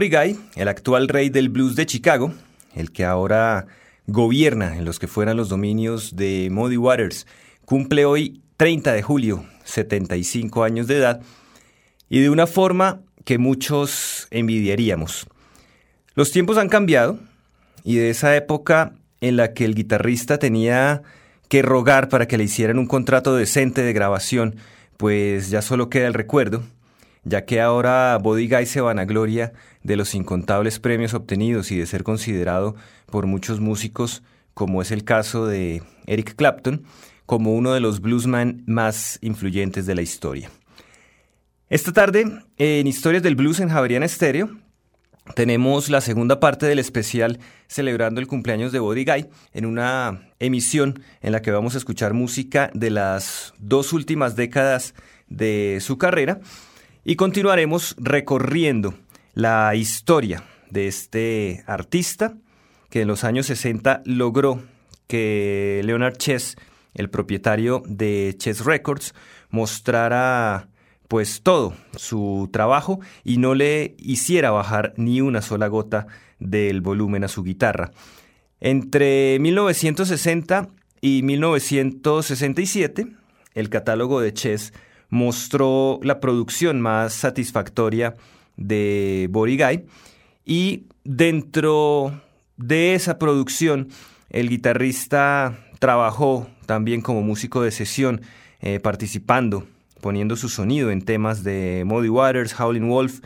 Buddy Guy, el actual rey del blues de Chicago, el que ahora gobierna en los que fueran los dominios de Muddy Waters, cumple hoy 30 de julio, 75 años de edad, y de una forma que muchos envidiaríamos. Los tiempos han cambiado, y de esa época en la que el guitarrista tenía que rogar para que le hicieran un contrato decente de grabación, pues ya solo queda el recuerdo, ya que ahora Body Guy se vanagloria de los incontables premios obtenidos y de ser considerado por muchos músicos, como es el caso de Eric Clapton, como uno de los bluesman más influyentes de la historia. Esta tarde, en Historias del Blues en Javeriana Estéreo, tenemos la segunda parte del especial celebrando el cumpleaños de Body Guy en una emisión en la que vamos a escuchar música de las dos últimas décadas de su carrera y continuaremos recorriendo la historia de este artista que en los años 60 logró que Leonard Chess, el propietario de Chess Records, mostrara pues todo su trabajo y no le hiciera bajar ni una sola gota del volumen a su guitarra. Entre 1960 y 1967, el catálogo de Chess mostró la producción más satisfactoria de Guy y dentro de esa producción, el guitarrista trabajó también como músico de sesión, eh, participando, poniendo su sonido en temas de Muddy Waters, Howlin' Wolf,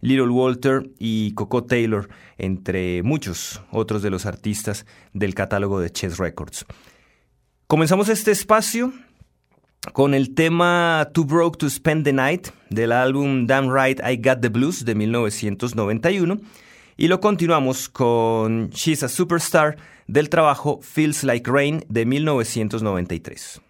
Little Walter y Coco Taylor, entre muchos otros de los artistas del catálogo de Chess Records. Comenzamos este espacio con el tema Too Broke to Spend the Night del álbum Damn Right I Got the Blues de 1991 y lo continuamos con She's a Superstar del trabajo Feels Like Rain de 1993.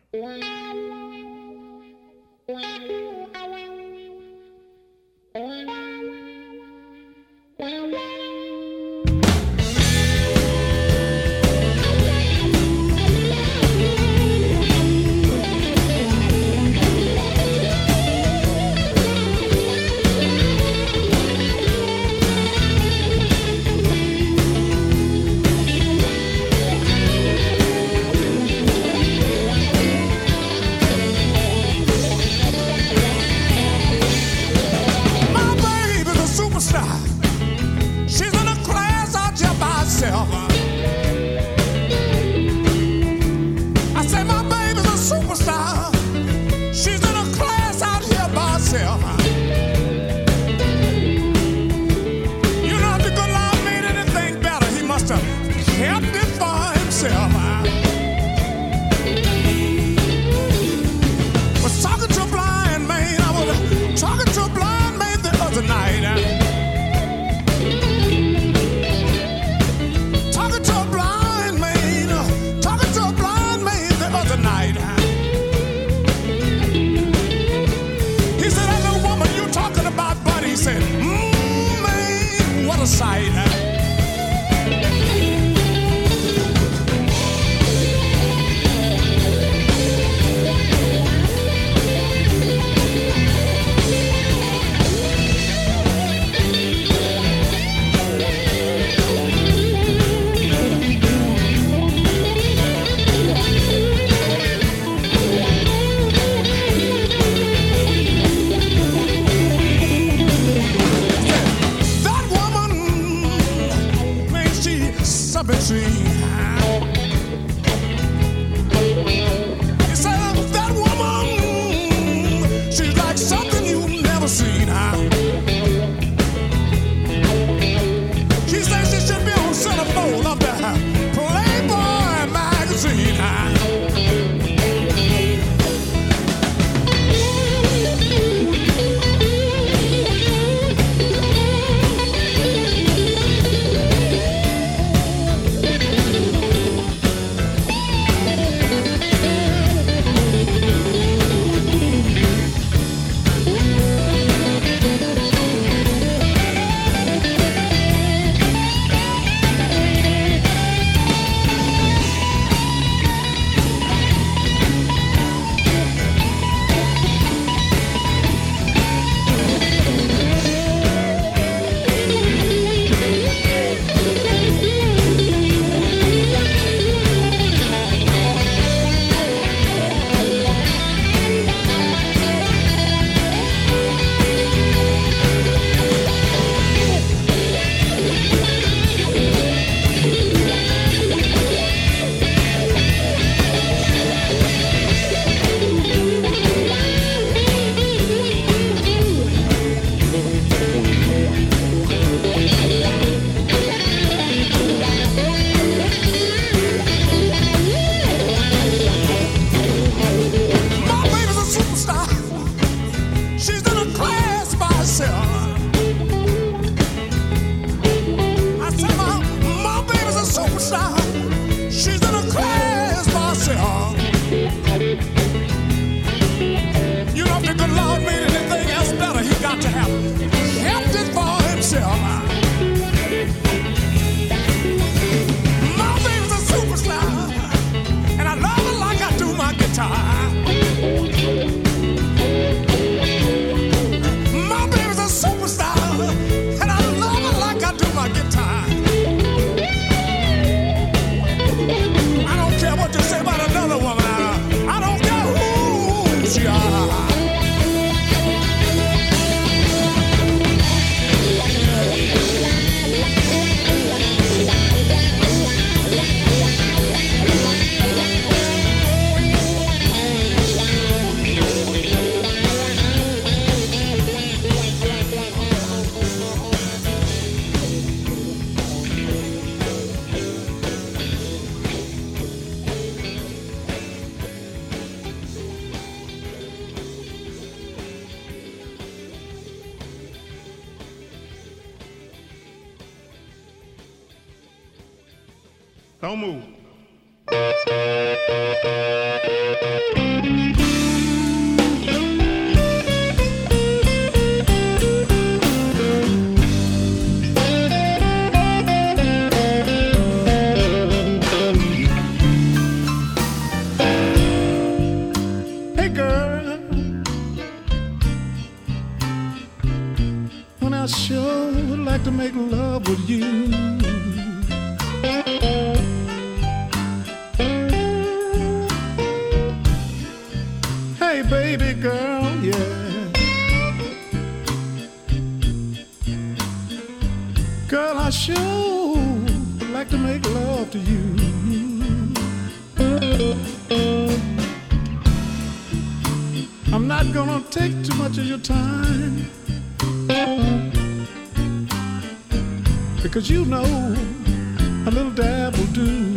a little dab will do.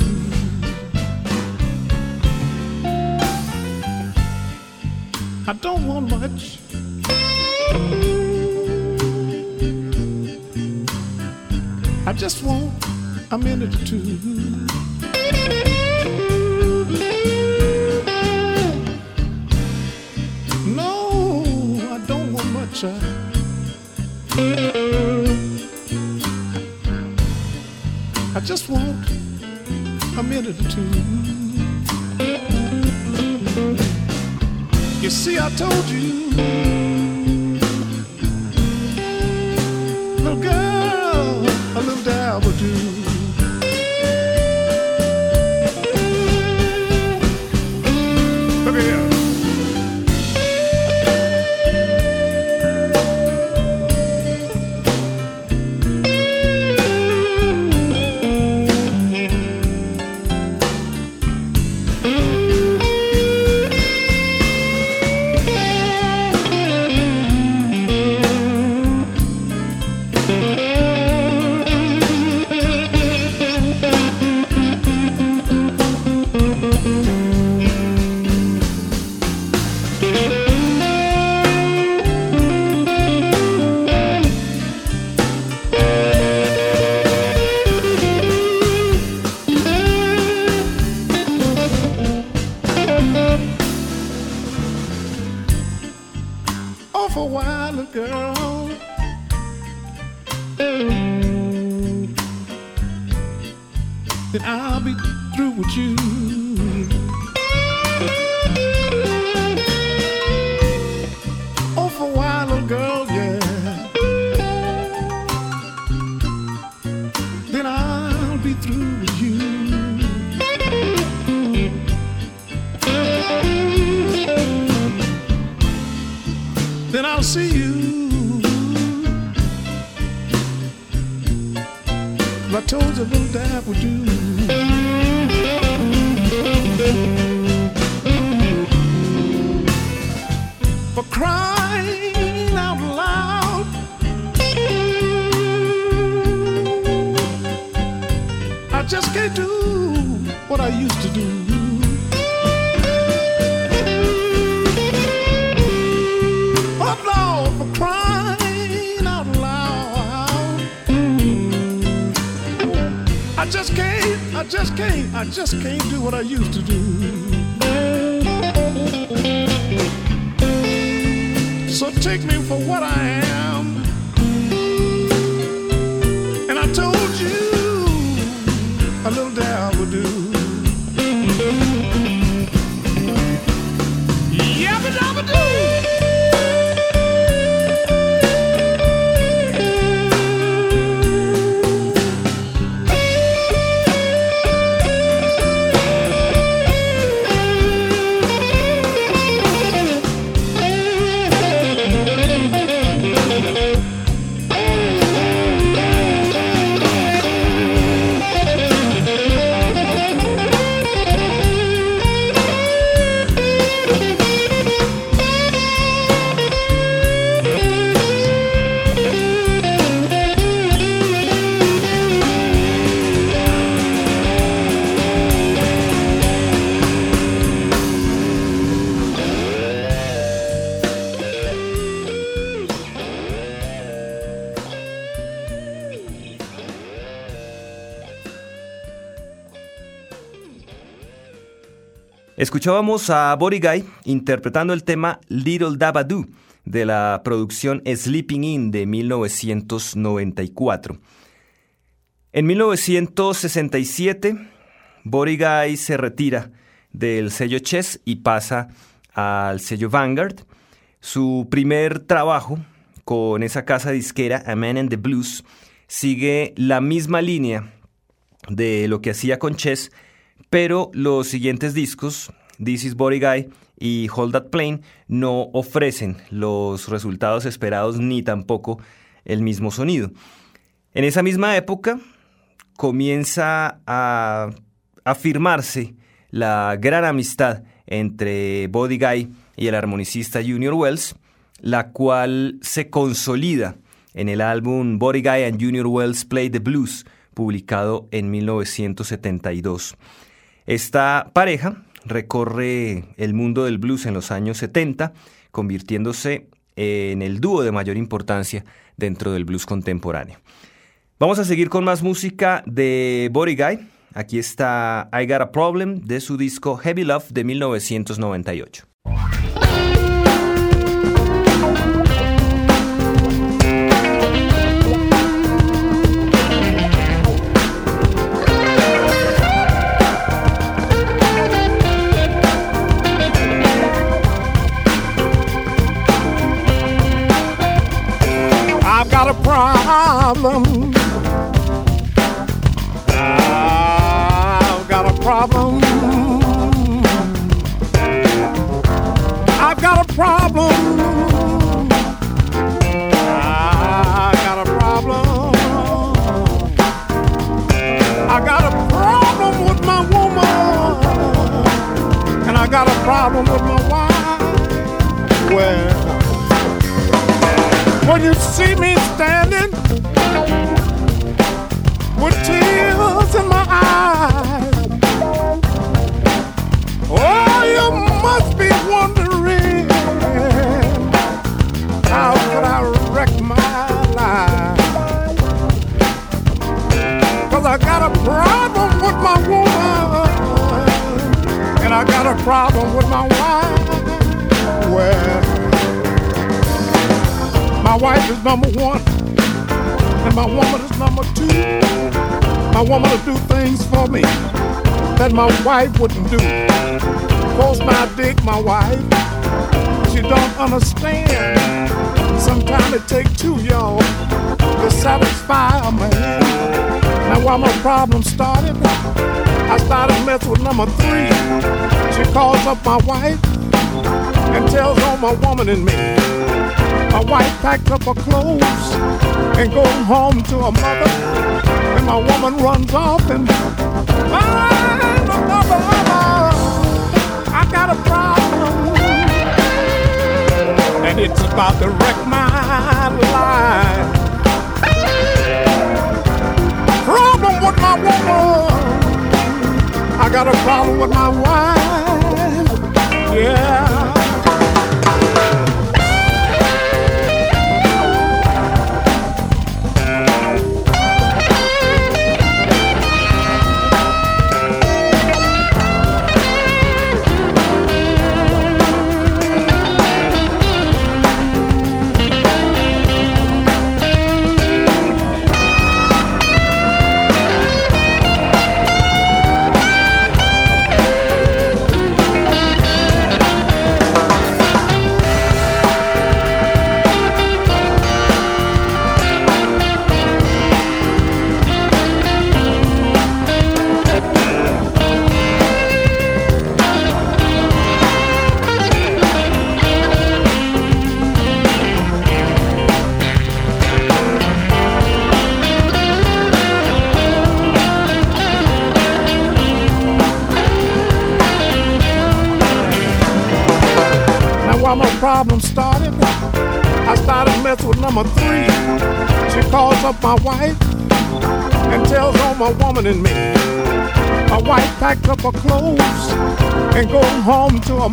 I don't want much. I just want a minute or two. Escuchábamos a Body Guy interpretando el tema Little Dabadoo de la producción Sleeping In de 1994. En 1967, Body Guy se retira del sello Chess y pasa al sello Vanguard. Su primer trabajo con esa casa disquera, A Man in the Blues, sigue la misma línea de lo que hacía con Chess, pero los siguientes discos, This is Body Guy y Hold That Plane, no ofrecen los resultados esperados ni tampoco el mismo sonido. En esa misma época comienza a afirmarse la gran amistad entre Body Guy y el armonicista Junior Wells, la cual se consolida en el álbum Body Guy and Junior Wells Play the Blues, publicado en 1972. Esta pareja recorre el mundo del blues en los años 70, convirtiéndose en el dúo de mayor importancia dentro del blues contemporáneo. Vamos a seguir con más música de Body Guy. Aquí está I Got a Problem de su disco Heavy Love de 1998. Problem. I've got a problem. I've got a problem. I got a problem. I got a problem with my woman. And I got a problem with my wife. Well, when you see me standing with tears in my eyes, oh, you must be wondering how could I wreck my life? Cause I got a problem with my woman, and I got a problem with my wife. Well, my wife is number one, and my woman is number two. My woman will do things for me that my wife wouldn't do. Force my dick, my wife. She don't understand. Sometimes it takes two y'all to satisfy a man. Now while my problem started, I started messing with number three. She calls up my wife and tells on my woman and me. My wife packed up her clothes and goes home to her mother. And my woman runs off and finds another lover. I got a problem. And it's about to wreck my life. Problem with my woman. I got a problem with my wife. Packed clothes and go home to her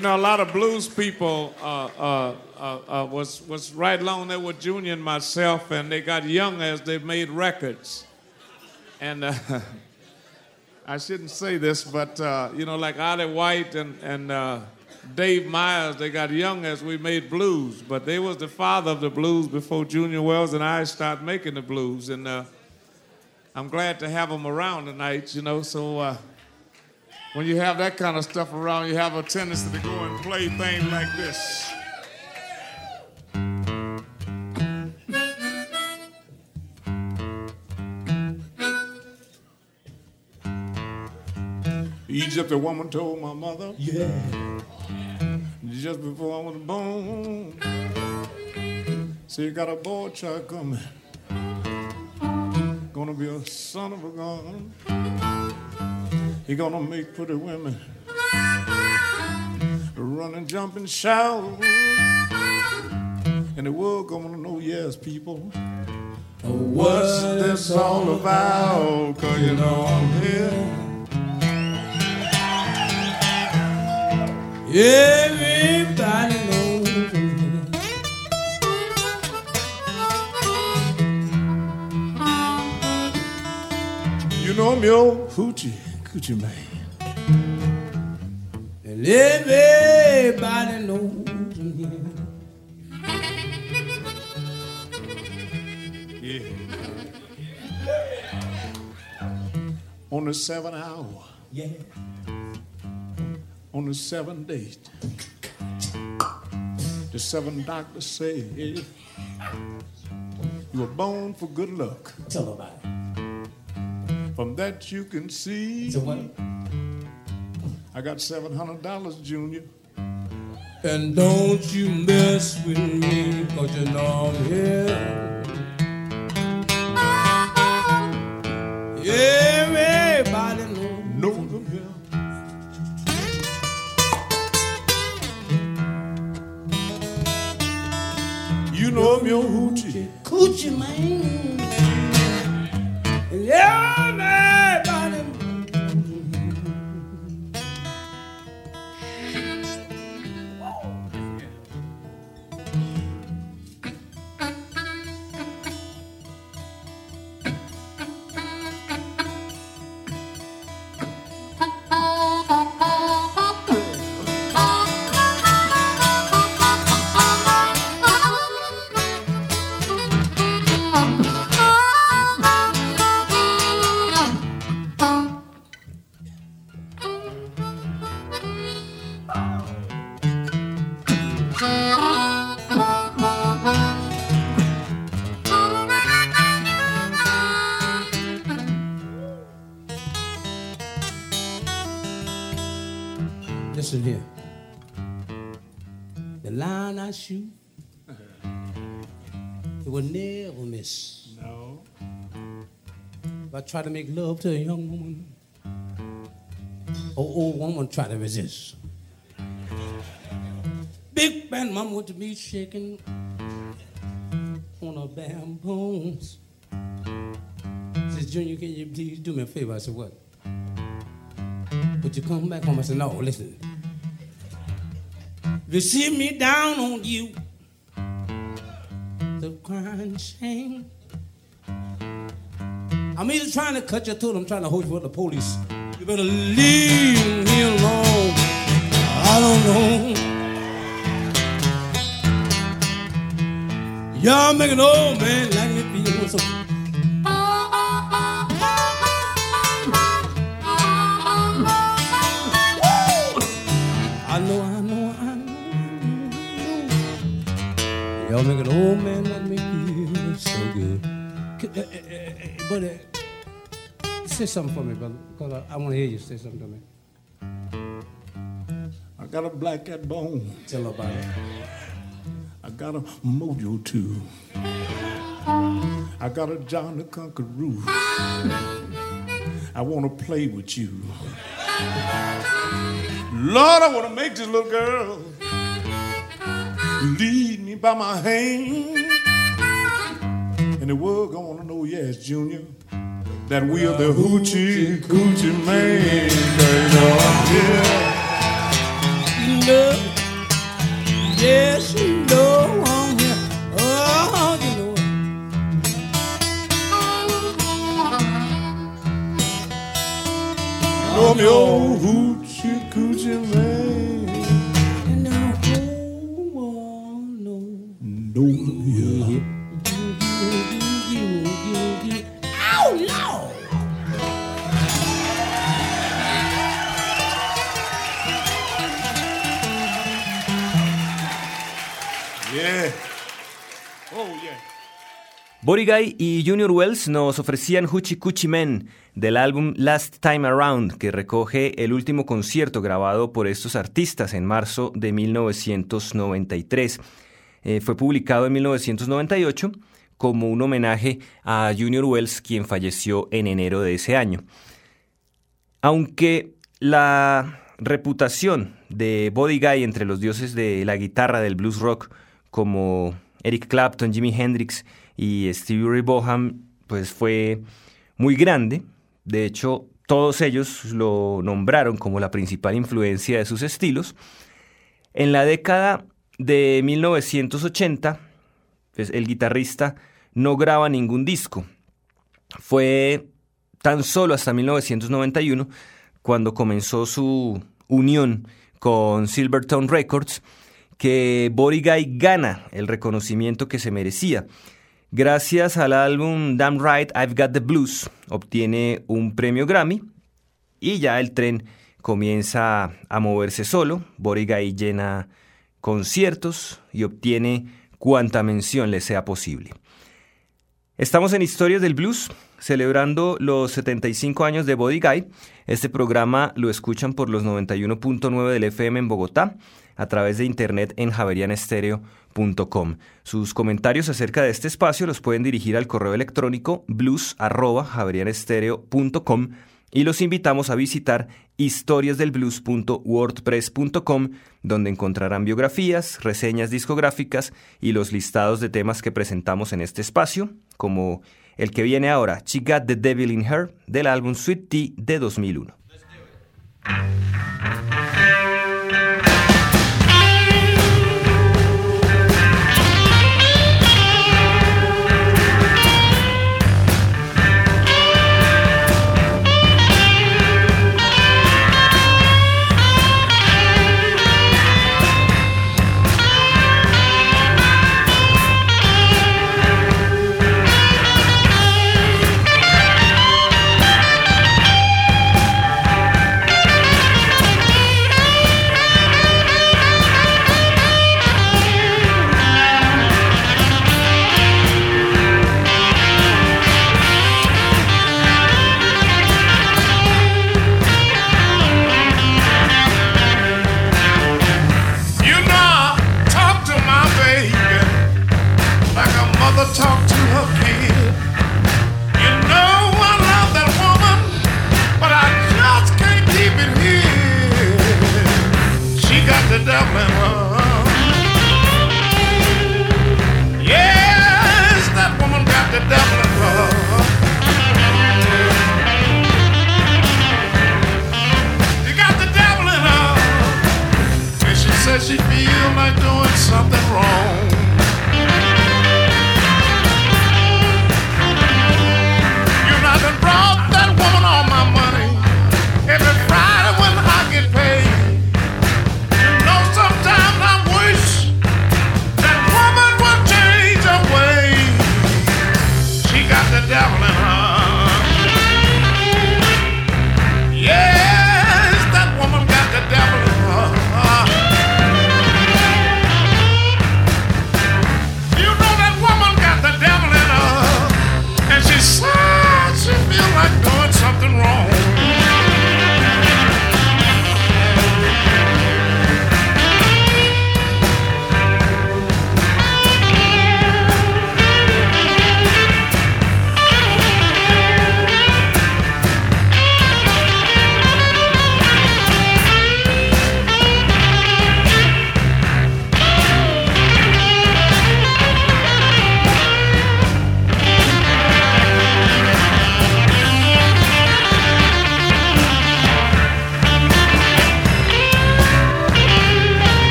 You know, a lot of blues people uh, uh, uh, uh, was was right along there with Junior and myself, and they got young as they made records. And uh, I shouldn't say this, but you know, like Ollie White and and Dave Myers, they got young as we made blues, but they was the father of the blues before Junior Wells and I started making the blues, and I'm glad to have them around tonight. You know, so when you have that kind of stuff around, you have a tendency to go and play things like this. Egypt, a woman told my mother, yeah, just before I was born, So you got a boy child coming, gonna be a son of a gun. He gonna make pretty women run and jump and shout. And the world gonna know, yes, people. What's this all about? Cause you know I'm here. Everybody knows. You know I'm your hoochie. Coochie Man. And everybody knows him. Yeah. On the seventh hour. Yeah. On the seventh date. The seven doctors say you were born for good luck. Tell about it. From that you can see. So what? I got seven hundred dollars, Junior. And don't you mess with me, cause you know I'm here. Everybody knows. Know I'm here. You know I'm your hoochie. Coochie man. I shoot, uh-huh. it will never miss. No. If I try to make love to a young woman, or old woman try to resist. Big band mama to be shaking on a bones. Says, Junior, can you please do me a favor? I said, what? Would you come back home? I said, no, listen. If you see me down on you, the crying shame. I'm either trying to cut your throat, I'm trying to hold you for the police. You better leave me alone. I don't know. Y'all make an old man like Make old man like me feel so good. Uh, uh, uh, But say something for me, brother, because I, I want to hear you say something to me. I got a black cat bone. Tell about it. I got a mojo too. I got a John the Conqueror. I want to play with you. Lord, I want to make this little girl lead by my hand. And the world gonna know, yes, Junior, that we are the hoochie coochie man. Oh, yeah. You know, yes, you know I'm here. Oh, you know it. Know me old hoochie coochie man. Body Guy y Junior Wells nos ofrecían Hoochie Coochie Men del álbum Last Time Around, que recoge el último concierto grabado por estos artistas en marzo de 1993. Eh, fue publicado en 1998 como un homenaje a Junior Wells, quien falleció en enero de ese año. Aunque la reputación de Body Guy entre los dioses de la guitarra del blues rock, como Eric Clapton, Jimi Hendrix y Stevie Ray Vaughan, pues fue muy grande. De hecho, todos ellos lo nombraron como la principal influencia de sus estilos. En la década de 1980, pues, el guitarrista no graba ningún disco. Fue tan solo hasta 1991 cuando comenzó su unión con Silvertone Records que Body Guy gana el reconocimiento que se merecía. Gracias al álbum Damn Right I've Got the Blues obtiene un premio Grammy y ya el tren comienza a moverse solo. Body Guy llena conciertos y obtiene cuanta mención le sea posible. Estamos en Historias del Blues, celebrando los 75 años de Body Guy. Este programa lo escuchan por los 91.9 del FM en Bogotá, a través de internet en javerianestereo.com. Sus comentarios acerca de este espacio los pueden dirigir al correo electrónico blues.javerianestereo.com y los invitamos a visitar historiasdelblues.wordpress.com, donde encontrarán biografías, reseñas discográficas y los listados de temas que presentamos en este espacio, como el que viene ahora, She the Devil in Her, del álbum Sweet Tea de 2001.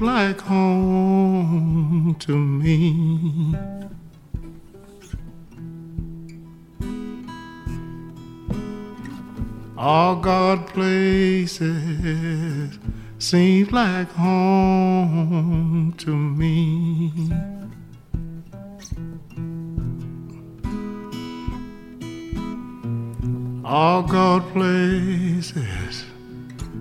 Like home to me. All God places seem like home to me. All God places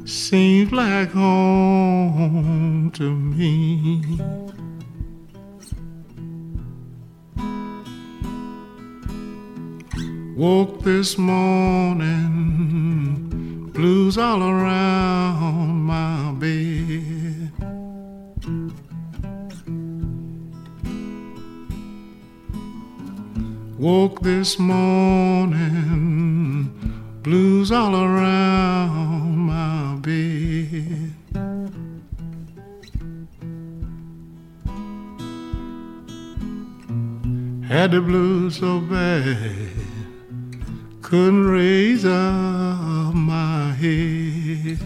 seems like home to me. Woke this morning, blues all around my bed. Woke this morning, blues all around my Had the blues so bad, couldn't raise up my head.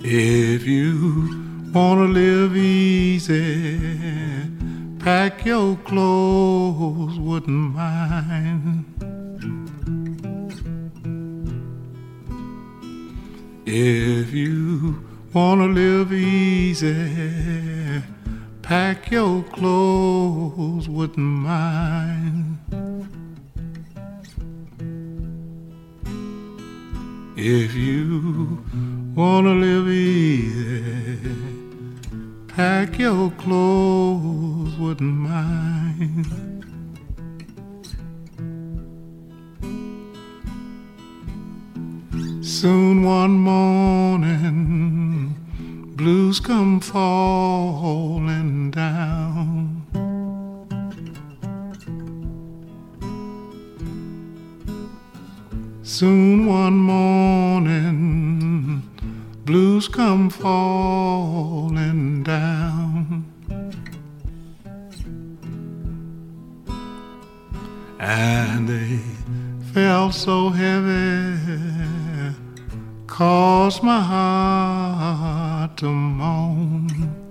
If you wanna live easy, pack your clothes, wouldn't mind. If you wanna live easy, pack your clothes, with mine. If you wanna live easy, pack your clothes, with mine. Soon one morning, blues come falling down. Soon one morning, blues come falling down. And they fell so heavy, caused my heart to moan.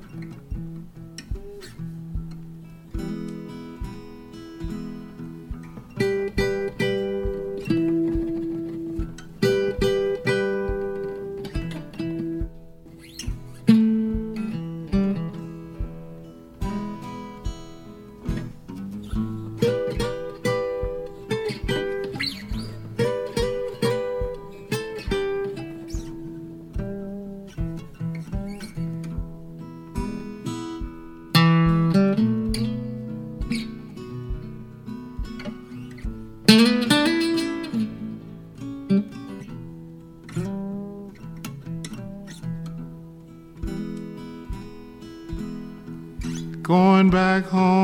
Back home,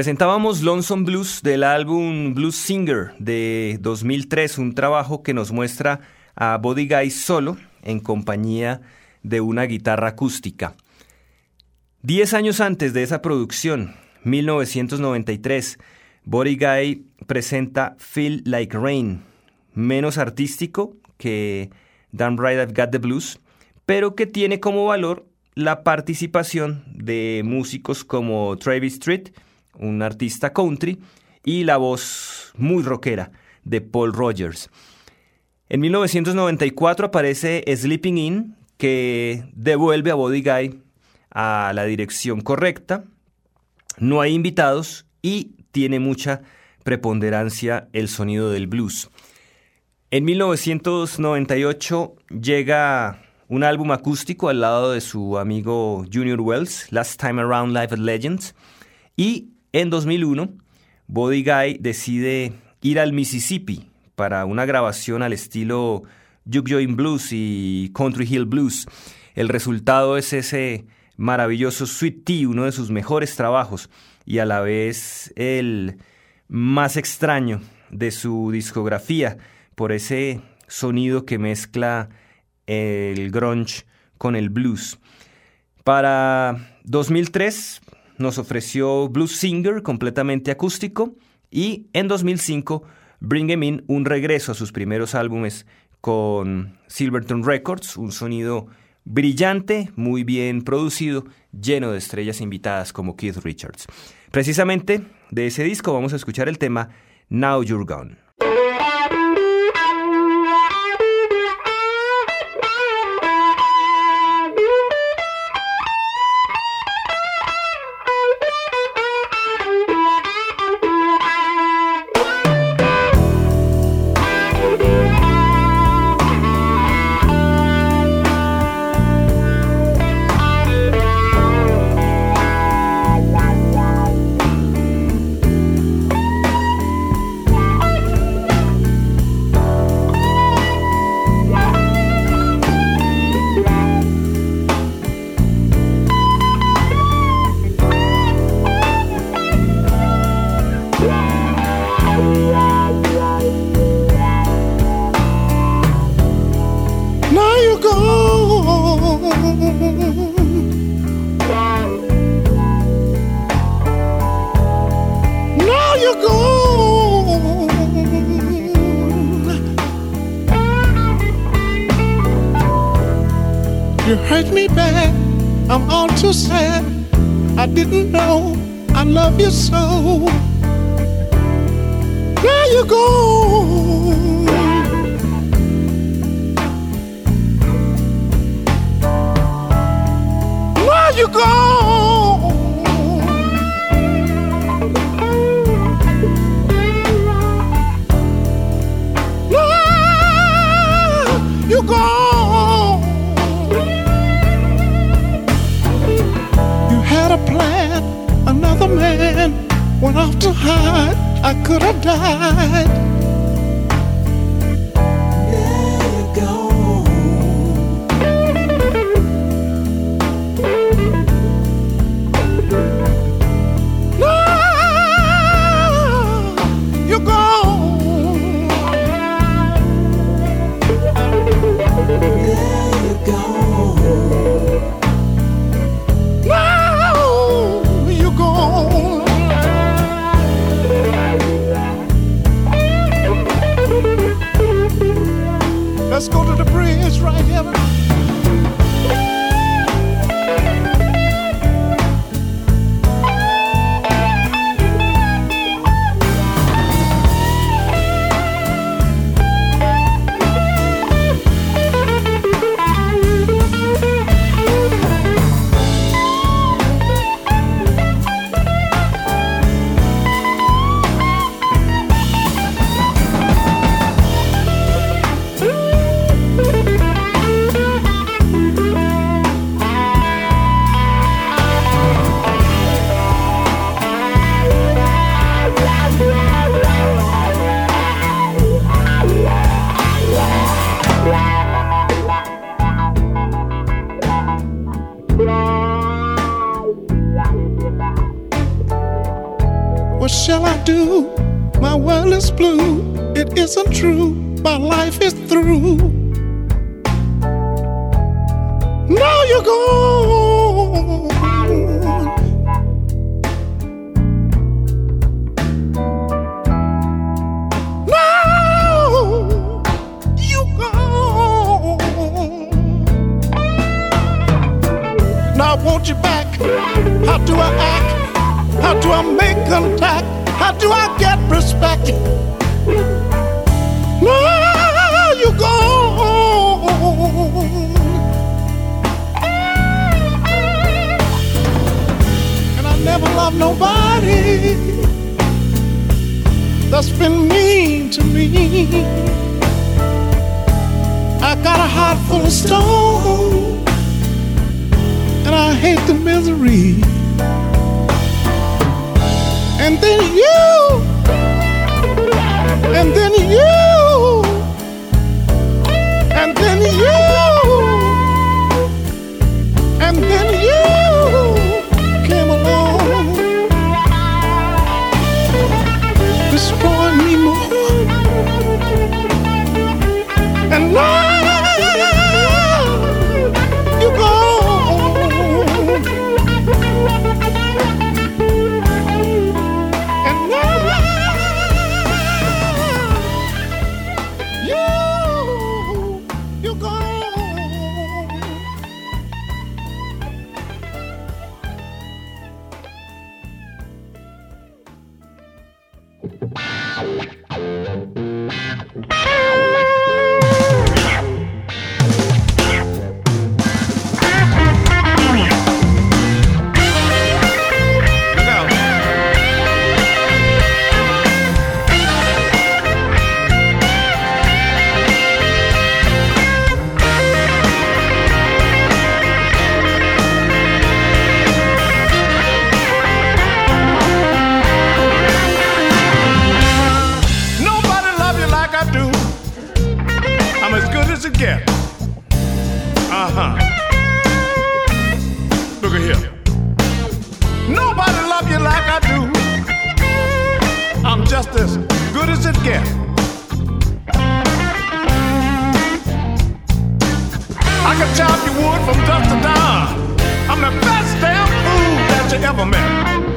Presentábamos Lonesome Blues del álbum Blues Singer de 2003, un trabajo que nos muestra a Body Guy solo en compañía de una guitarra acústica. Diez años antes de esa producción, 1993, Body Guy presenta Feel Like Rain, menos artístico que Damn Right I've Got the Blues, pero que tiene como valor la participación de músicos como Travis Street, un artista country, y la voz muy rockera de Paul Rogers. En 1994 aparece Sleeping In, que devuelve a Body Guy a la dirección correcta. No hay invitados y tiene mucha preponderancia el sonido del blues. En 1998 llega un álbum acústico al lado de su amigo Junior Wells, Last Time Around Live at Legends, y en 2001, Body Guy decide ir al Mississippi para una grabación al estilo Juke Joint Blues y Country Hill Blues. El resultado es ese maravilloso Sweet Tea, uno de sus mejores trabajos y a la vez el más extraño de su discografía por ese sonido que mezcla el grunge con el blues. Para 2003 nos ofreció Blues Singer completamente acústico y en 2005 Bring Em In un regreso a sus primeros álbumes con Silverton Records, un sonido brillante, muy bien producido, lleno de estrellas invitadas como Keith Richards. Precisamente de ese disco vamos a escuchar el tema Now You're Gone. tree. I got a heart full of stone, and I hate the misery. And then you, and then you, and then you, and then. Yeah. I can chop your wood from dusk to dawn. I'm the best damn fool that you ever met.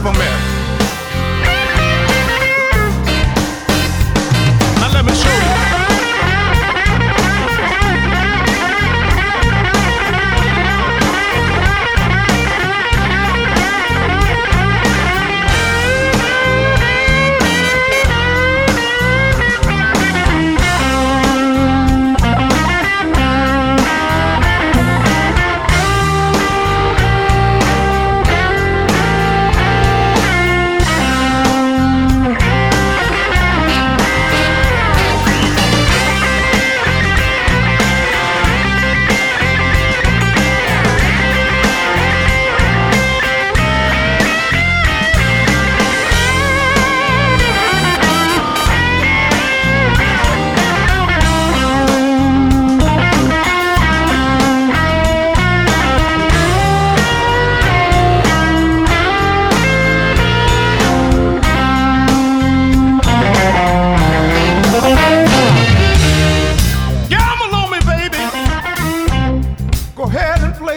government.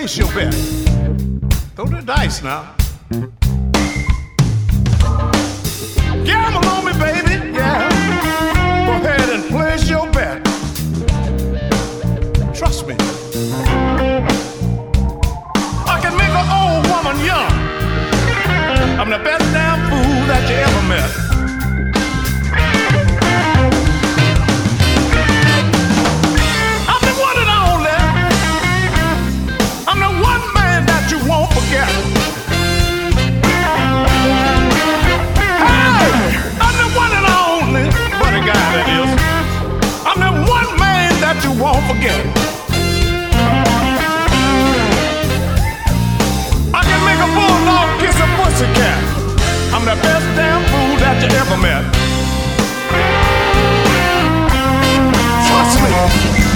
place you bet. Throw the dice now. I'm the best damn fool that you ever met. Trust me.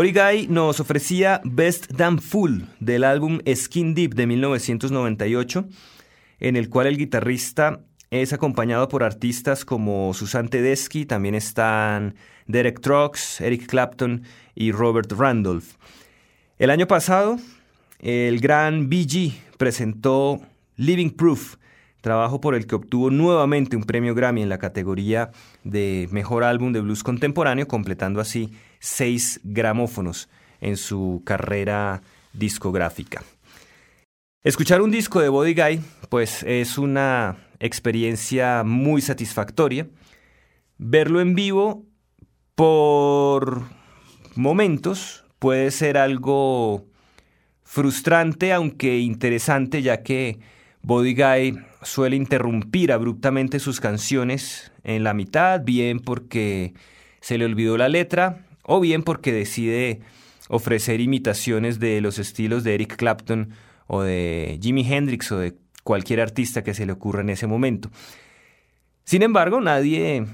Body Guy nos ofrecía Best Damn Fool del álbum Skin Deep de 1998, en el cual el guitarrista es acompañado por artistas como Susan Tedeschi, también están Derek Trucks, Eric Clapton y Robert Randolph. El año pasado, el gran BG presentó Living Proof, trabajo por el que obtuvo nuevamente un premio Grammy en la categoría de Mejor Álbum de Blues Contemporáneo, completando así seis gramófonos en su carrera discográfica. Escuchar un disco de Body Guy, pues es una experiencia muy satisfactoria. Verlo en vivo, por momentos, puede ser algo frustrante, aunque interesante, ya que Body Guy suele interrumpir abruptamente sus canciones en la mitad, bien porque se le olvidó la letra o bien porque decide ofrecer imitaciones de los estilos de Eric Clapton o de Jimi Hendrix o de cualquier artista que se le ocurra en ese momento. Sin embargo, nadie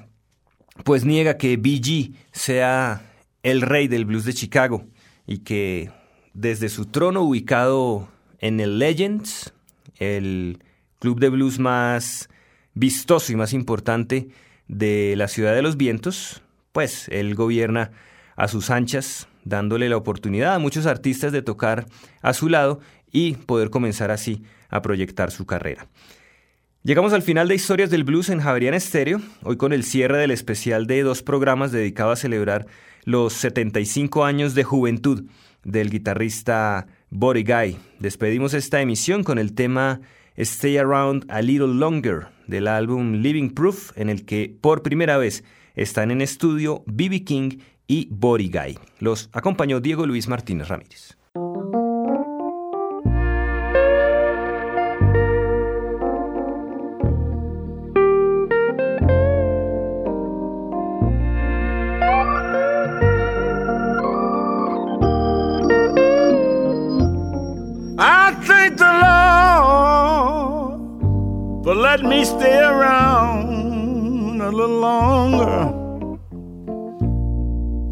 pues niega que BG sea el rey del blues de Chicago y que desde su trono ubicado en el Legends, el club de blues más vistoso y más importante de la ciudad de los vientos, pues él gobierna a sus anchas, dándole la oportunidad a muchos artistas de tocar a su lado y poder comenzar así a proyectar su carrera. Llegamos al final de Historias del Blues en Javerian Estéreo, hoy con el cierre del especial de dos programas dedicado a celebrar los 75 años de juventud del guitarrista Body Guy. Despedimos esta emisión con el tema Stay Around a Little Longer del álbum Living Proof, en el que por primera vez están en estudio B.B. King y Borigay. Los acompañó Diego Luis Martínez Ramírez.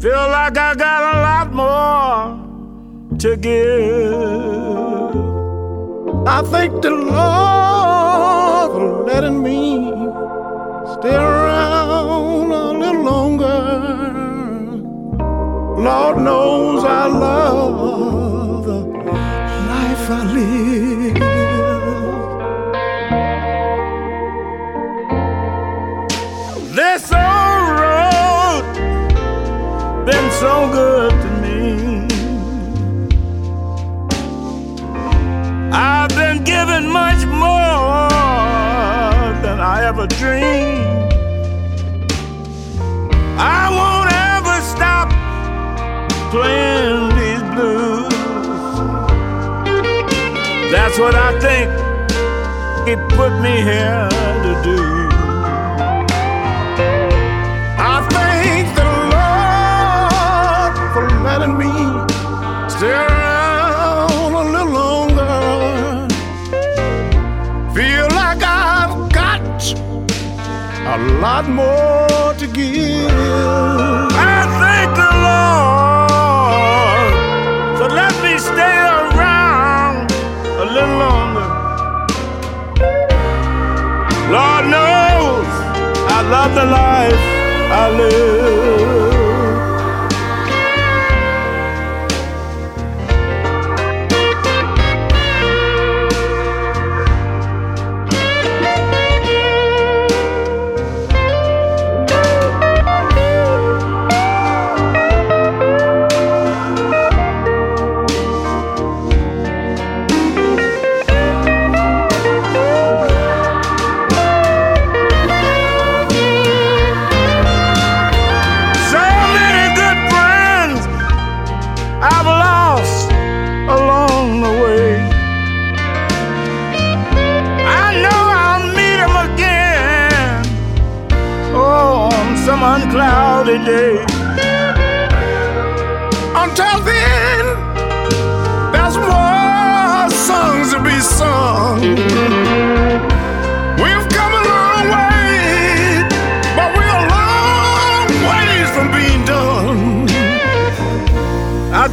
Feel like I got a lot more to give. I thank the Lord for letting me stay around a little longer. Lord knows I love the life I live. So good to me. I've been given much more than I ever dreamed. I won't ever stop playing these blues. That's what I think it put me here to do. More to give. I thank the Lord for letting me stay around a little longer. Lord knows I love the life I live.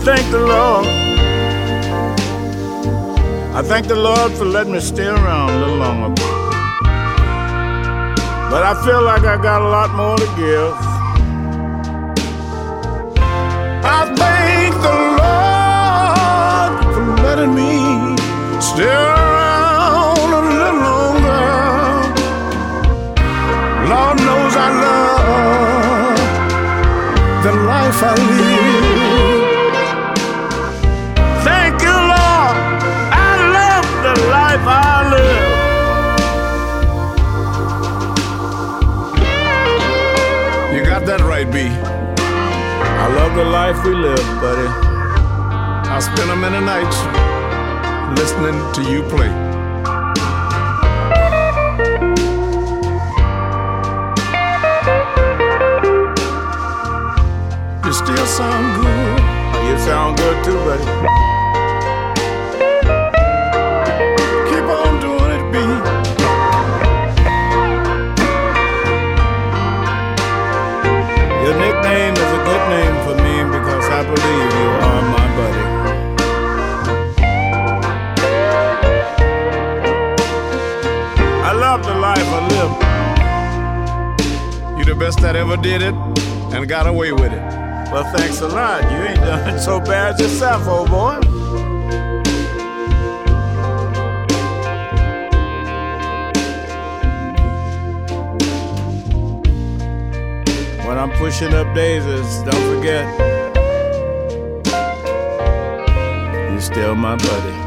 Thank the Lord. I thank the Lord for letting me stay around a little longer. But I feel like I got a lot more to give. I thank the Lord for letting me stay life we live, buddy. I spend a many nights listening to you play. You still sound good. You sound good too, buddy. Life I live. You the best that ever did it and got away with it. Well, thanks a lot. You ain't done so bad yourself, old boy. When I'm pushing up daisies, don't forget, you're still my buddy.